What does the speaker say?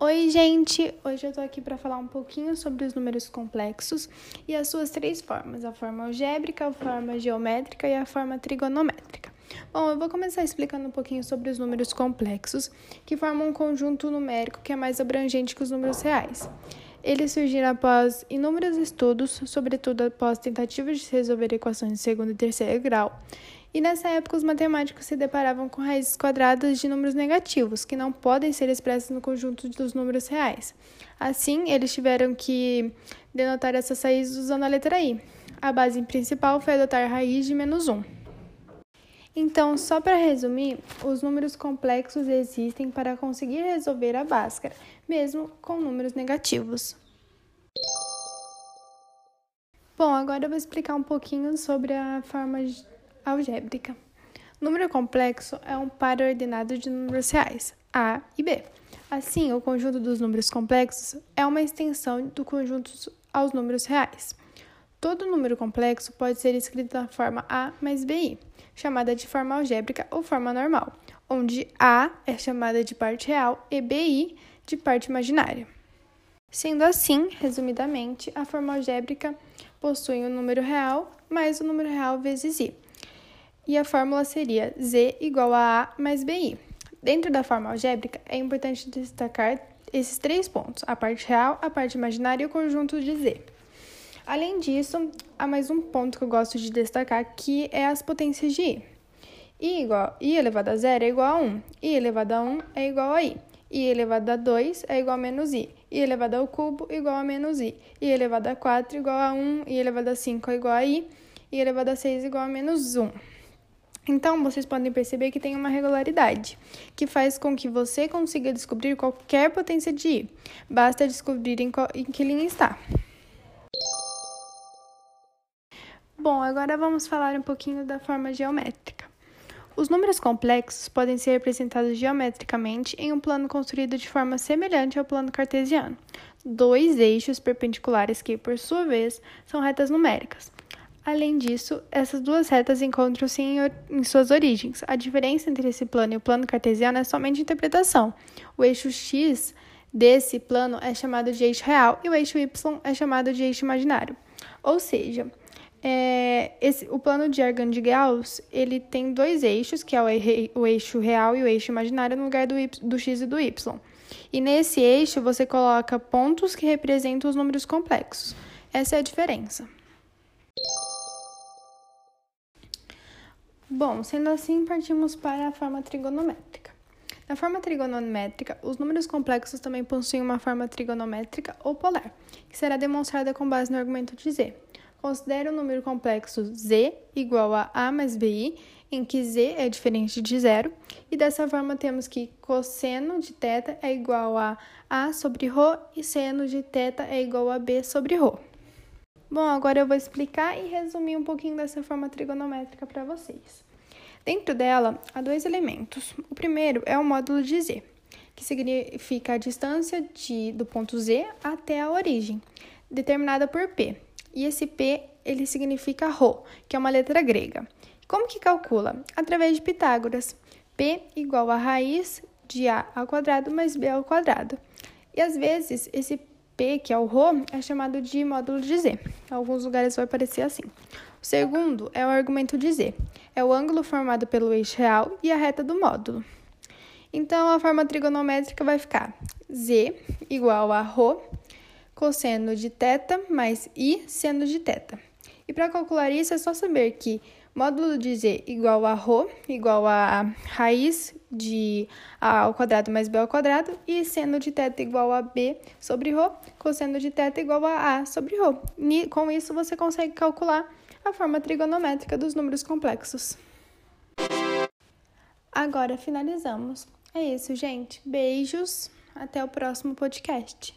Oi, gente! Hoje eu tô aqui para falar um pouquinho sobre os números complexos e as suas três formas: a forma algébrica, a forma geométrica e a forma trigonométrica. Bom, eu vou começar explicando um pouquinho sobre os números complexos, que formam um conjunto numérico que é mais abrangente que os números reais. Eles surgiram após inúmeros estudos, sobretudo após tentativas de resolver equações de segundo e terceiro grau, e nessa época, os matemáticos se deparavam com raízes quadradas de números negativos, que não podem ser expressas no conjunto dos números reais. Assim, eles tiveram que denotar essas raízes usando a letra i. A base principal foi adotar a raiz de menos 1. Então, só para resumir, os números complexos existem para conseguir resolver a Bhaskara, mesmo com números negativos. Bom, agora eu vou explicar um pouquinho sobre a forma algébrica. Número complexo é um par ordenado de números reais, A e B. Assim, o conjunto dos números complexos é uma extensão do conjunto aos números reais. Todo número complexo pode ser escrito da forma A mais BI, chamada de forma algébrica ou forma normal, onde A é chamada de parte real e BI de parte imaginária. Sendo assim, resumidamente, a forma algébrica possui o número real mais o número real vezes i e a fórmula seria Z igual a A mais BI. Dentro da forma algébrica, é importante destacar esses três pontos: a parte real, a parte imaginária e o conjunto de Z. Além disso, há mais um ponto que eu gosto de destacar, que é as potências de i. i, igual, i elevado a zero é igual a 1, i elevado a 1 é igual a i, i elevado a 2 é igual a menos i, i elevado ao cubo igual a menos i, i elevado a 4 igual a 1, i elevado a 5 é igual a i, i elevado a 6 igual a menos 1. Então, vocês podem perceber que tem uma regularidade, que faz com que você consiga descobrir qualquer potência de I. Basta descobrir em, qual, em que linha está. Bom, agora vamos falar um pouquinho da forma geométrica. Os números complexos podem ser representados geometricamente em um plano construído de forma semelhante ao plano cartesiano. Dois eixos perpendiculares que, por sua vez, são retas numéricas. Além disso, essas duas retas encontram-se em, em, suas origens. A diferença entre esse plano e o plano cartesiano é somente interpretação. O eixo x desse plano é chamado de eixo real e o eixo y é chamado de eixo imaginário. Ou seja, é, esse, o plano de Argand de Gauss ele tem dois eixos, que é o, o eixo real e o eixo imaginário, no lugar do, y, do x e do y. E nesse eixo você coloca pontos que representam os números complexos. Essa é a diferença. Bom, sendo assim, partimos para a forma trigonométrica. Na forma trigonométrica, os números complexos também possuem uma forma trigonométrica ou polar, que será demonstrada com base no argumento de z. Considere o número complexo z igual a a mais bi, em que z é diferente de zero, e dessa forma temos que cosseno de θ é igual a a sobre ρ e seno de θ é igual a b sobre ρ. Bom, agora eu vou explicar e resumir um pouquinho dessa forma trigonométrica para vocês. Dentro dela, há dois elementos. O primeiro é o módulo de z, que significa a distância de, do ponto z até a origem, determinada por p. e esse p, ele significa rho, que é uma letra grega. Como que calcula? Através de Pitágoras. p igual a raiz de a ao quadrado mais b ao quadrado. E às vezes, esse P, que é o Rho, é chamado de módulo de Z. Em alguns lugares vai aparecer assim. O segundo é o argumento de Z. É o ângulo formado pelo eixo real e a reta do módulo. Então, a forma trigonométrica vai ficar Z igual a Rho, cosseno de θ mais I seno de θ. E para calcular isso, é só saber que módulo de z igual a ρ, igual a raiz de a ao quadrado mais b ao quadrado, e seno de θ igual a b sobre ρ, cosseno de θ igual a a sobre ρ. Com isso, você consegue calcular a forma trigonométrica dos números complexos. Agora finalizamos. É isso, gente. Beijos. Até o próximo podcast.